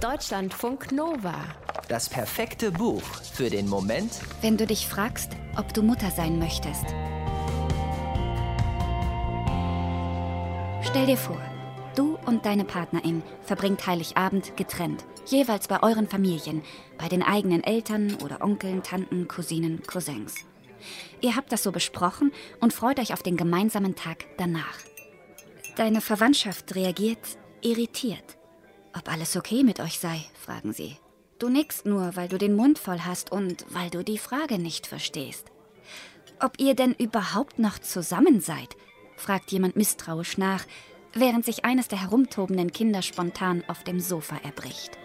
Deutschlandfunk Nova. Das perfekte Buch für den Moment, wenn du dich fragst, ob du Mutter sein möchtest. Stell dir vor, du und deine Partnerin verbringt Heiligabend getrennt, jeweils bei euren Familien, bei den eigenen Eltern oder Onkeln, Tanten, Cousinen, Cousins. Ihr habt das so besprochen und freut euch auf den gemeinsamen Tag danach. Deine Verwandtschaft reagiert irritiert. Ob alles okay mit euch sei, fragen sie. Du nickst nur, weil du den Mund voll hast und weil du die Frage nicht verstehst. Ob ihr denn überhaupt noch zusammen seid, fragt jemand misstrauisch nach, während sich eines der herumtobenden Kinder spontan auf dem Sofa erbricht.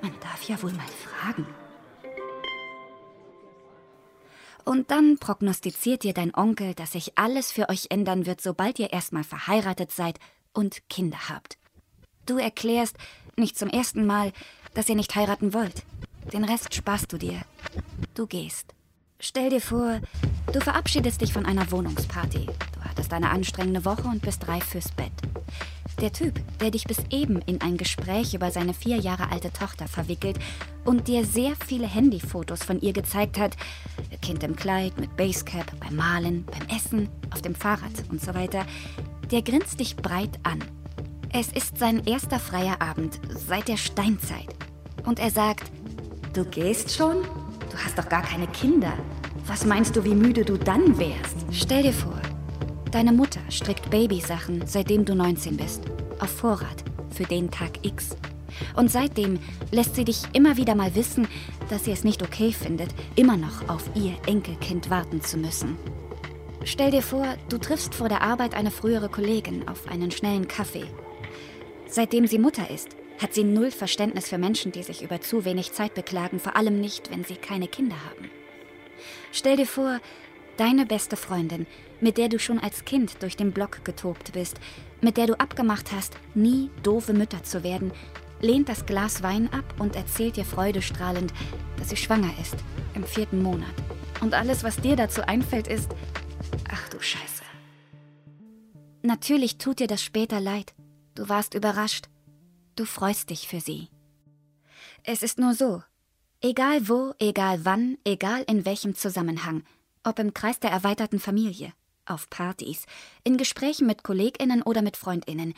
Man darf ja wohl mal fragen. Und dann prognostiziert dir dein Onkel, dass sich alles für euch ändern wird, sobald ihr erstmal verheiratet seid und Kinder habt. Du erklärst, nicht zum ersten Mal, dass ihr nicht heiraten wollt. Den Rest sparst du dir. Du gehst. Stell dir vor, du verabschiedest dich von einer Wohnungsparty. Du hattest eine anstrengende Woche und bist reif fürs Bett. Der Typ, der dich bis eben in ein Gespräch über seine vier Jahre alte Tochter verwickelt und dir sehr viele Handyfotos von ihr gezeigt hat, Kind im Kleid, mit Basecap, beim Malen, beim Essen, auf dem Fahrrad und so weiter, der grinst dich breit an es ist sein erster freier Abend seit der Steinzeit. Und er sagt, du gehst schon? Du hast doch gar keine Kinder. Was meinst du, wie müde du dann wärst? Stell dir vor, deine Mutter strickt Babysachen, seitdem du 19 bist. Auf Vorrat, für den Tag X. Und seitdem lässt sie dich immer wieder mal wissen, dass sie es nicht okay findet, immer noch auf ihr Enkelkind warten zu müssen. Stell dir vor, du triffst vor der Arbeit eine frühere Kollegin auf einen schnellen Kaffee Seitdem sie Mutter ist, hat sie null Verständnis für Menschen, die sich über zu wenig Zeit beklagen, vor allem nicht, wenn sie keine Kinder haben. Stell dir vor, deine beste Freundin, mit der du schon als Kind durch den Block getobt bist, mit der du abgemacht hast, nie doofe Mütter zu werden, lehnt das Glas Wein ab und erzählt dir freudestrahlend, dass sie schwanger ist, im vierten Monat. Und alles, was dir dazu einfällt, ist, ach du Scheiße. Natürlich tut dir das später leid. Du warst überrascht. Du freust dich für sie. Es ist nur so. Egal wo, egal wann, egal in welchem Zusammenhang, ob im Kreis der erweiterten Familie, auf Partys, in Gesprächen mit Kolleginnen oder mit Freundinnen,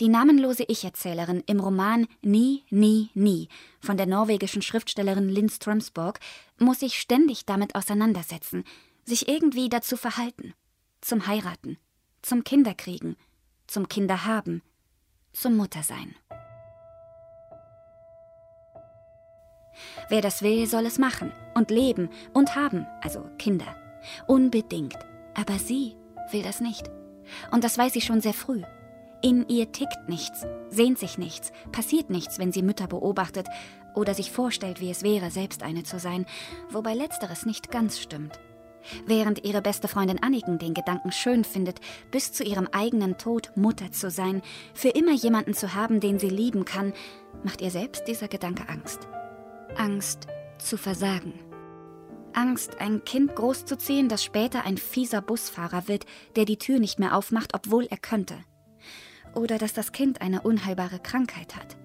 die namenlose Ich-Erzählerin im Roman Nie, Nie, Nie von der norwegischen Schriftstellerin Lynn Strömsborg muss sich ständig damit auseinandersetzen, sich irgendwie dazu verhalten, zum Heiraten, zum Kinderkriegen, zum Kinderhaben, zum Muttersein. Wer das will, soll es machen und leben und haben, also Kinder. Unbedingt. Aber sie will das nicht. Und das weiß sie schon sehr früh. In ihr tickt nichts, sehnt sich nichts, passiert nichts, wenn sie Mütter beobachtet oder sich vorstellt, wie es wäre, selbst eine zu sein, wobei letzteres nicht ganz stimmt. Während ihre beste Freundin Anniken den Gedanken schön findet, bis zu ihrem eigenen Tod Mutter zu sein, für immer jemanden zu haben, den sie lieben kann, macht ihr selbst dieser Gedanke Angst. Angst zu versagen. Angst, ein Kind großzuziehen, das später ein fieser Busfahrer wird, der die Tür nicht mehr aufmacht, obwohl er könnte. Oder dass das Kind eine unheilbare Krankheit hat.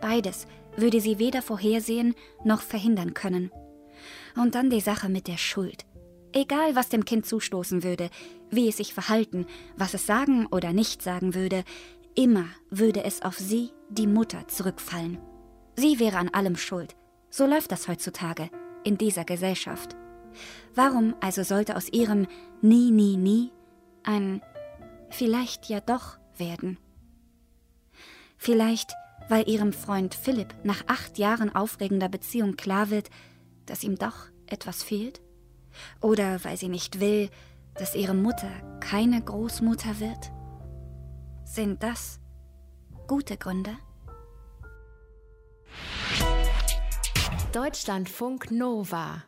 Beides würde sie weder vorhersehen noch verhindern können. Und dann die Sache mit der Schuld. Egal, was dem Kind zustoßen würde, wie es sich verhalten, was es sagen oder nicht sagen würde, immer würde es auf sie, die Mutter, zurückfallen. Sie wäre an allem schuld. So läuft das heutzutage, in dieser Gesellschaft. Warum also sollte aus ihrem Nie, nie, nie ein vielleicht ja doch werden? Vielleicht, weil ihrem Freund Philipp nach acht Jahren aufregender Beziehung klar wird, dass ihm doch etwas fehlt? Oder weil sie nicht will, dass ihre Mutter keine Großmutter wird? Sind das gute Gründe? Deutschlandfunk Nova